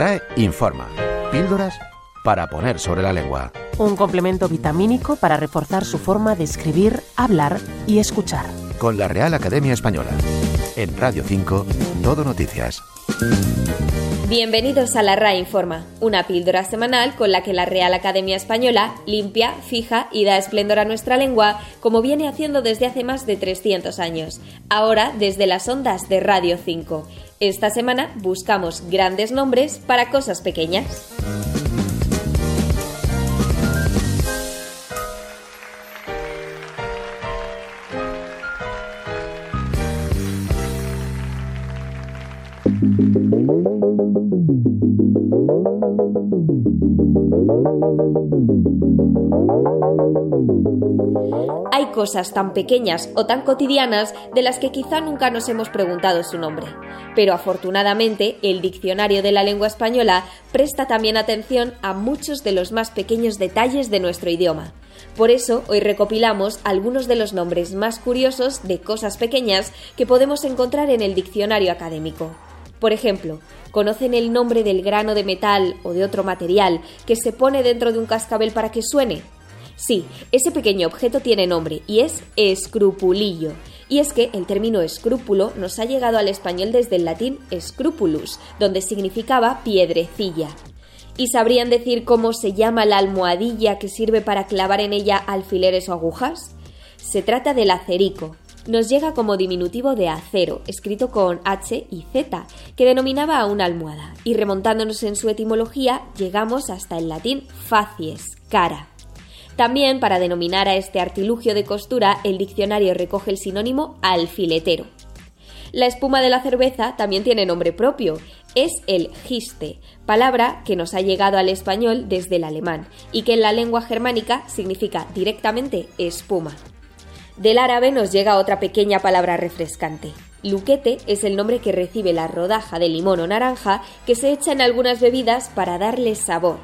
RAE informa. Píldoras para poner sobre la lengua. Un complemento vitamínico para reforzar su forma de escribir, hablar y escuchar. Con la Real Academia Española. En Radio 5, Todo Noticias. Bienvenidos a la RAE Informa, una píldora semanal con la que la Real Academia Española limpia, fija y da esplendor a nuestra lengua, como viene haciendo desde hace más de 300 años, ahora desde las ondas de Radio 5. Esta semana buscamos grandes nombres para cosas pequeñas. Hay cosas tan pequeñas o tan cotidianas de las que quizá nunca nos hemos preguntado su nombre, pero afortunadamente el diccionario de la lengua española presta también atención a muchos de los más pequeños detalles de nuestro idioma. Por eso hoy recopilamos algunos de los nombres más curiosos de cosas pequeñas que podemos encontrar en el diccionario académico. Por ejemplo, ¿conocen el nombre del grano de metal o de otro material que se pone dentro de un cascabel para que suene? Sí, ese pequeño objeto tiene nombre y es escrupulillo. Y es que el término escrúpulo nos ha llegado al español desde el latín scrupulus, donde significaba piedrecilla. ¿Y sabrían decir cómo se llama la almohadilla que sirve para clavar en ella alfileres o agujas? Se trata del acerico, nos llega como diminutivo de acero, escrito con H y Z, que denominaba a una almohada, y remontándonos en su etimología llegamos hasta el latín facies, cara. También para denominar a este artilugio de costura el diccionario recoge el sinónimo alfiletero. La espuma de la cerveza también tiene nombre propio, es el giste, palabra que nos ha llegado al español desde el alemán y que en la lengua germánica significa directamente espuma. Del árabe nos llega otra pequeña palabra refrescante. Luquete es el nombre que recibe la rodaja de limón o naranja que se echa en algunas bebidas para darle sabor.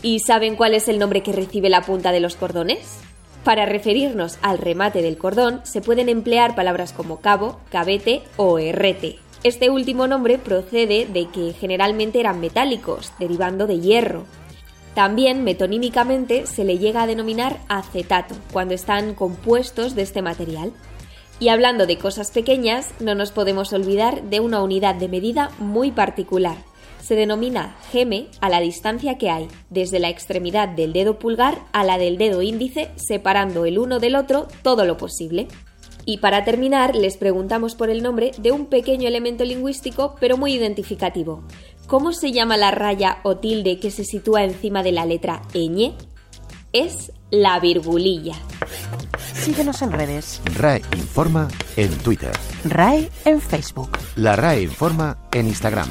¿Y saben cuál es el nombre que recibe la punta de los cordones? Para referirnos al remate del cordón se pueden emplear palabras como cabo, cabete o herrete. Este último nombre procede de que generalmente eran metálicos, derivando de hierro. También metonímicamente se le llega a denominar acetato cuando están compuestos de este material. Y hablando de cosas pequeñas, no nos podemos olvidar de una unidad de medida muy particular. Se denomina geme a la distancia que hay desde la extremidad del dedo pulgar a la del dedo índice, separando el uno del otro todo lo posible. Y para terminar, les preguntamos por el nombre de un pequeño elemento lingüístico pero muy identificativo. ¿Cómo se llama la raya o tilde que se sitúa encima de la letra ñ? Es la virgulilla. Síguenos en redes. RAE Informa en Twitter. RAE en Facebook. La RAE Informa en Instagram.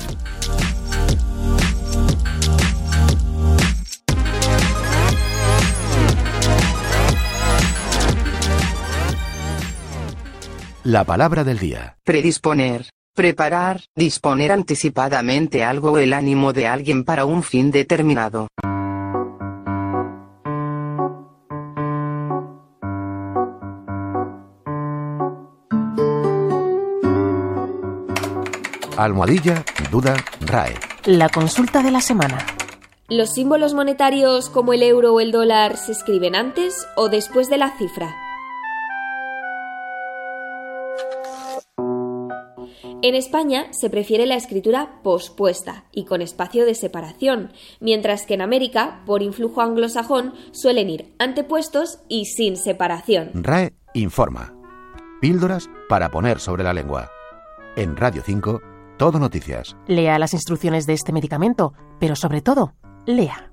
La palabra del día. Predisponer. Preparar, disponer anticipadamente algo o el ánimo de alguien para un fin determinado. Almohadilla, duda, RAE. La consulta de la semana. ¿Los símbolos monetarios como el euro o el dólar se escriben antes o después de la cifra? En España se prefiere la escritura pospuesta y con espacio de separación, mientras que en América, por influjo anglosajón, suelen ir antepuestos y sin separación. RAE informa. Píldoras para poner sobre la lengua. En Radio 5, todo noticias. Lea las instrucciones de este medicamento, pero sobre todo, lea.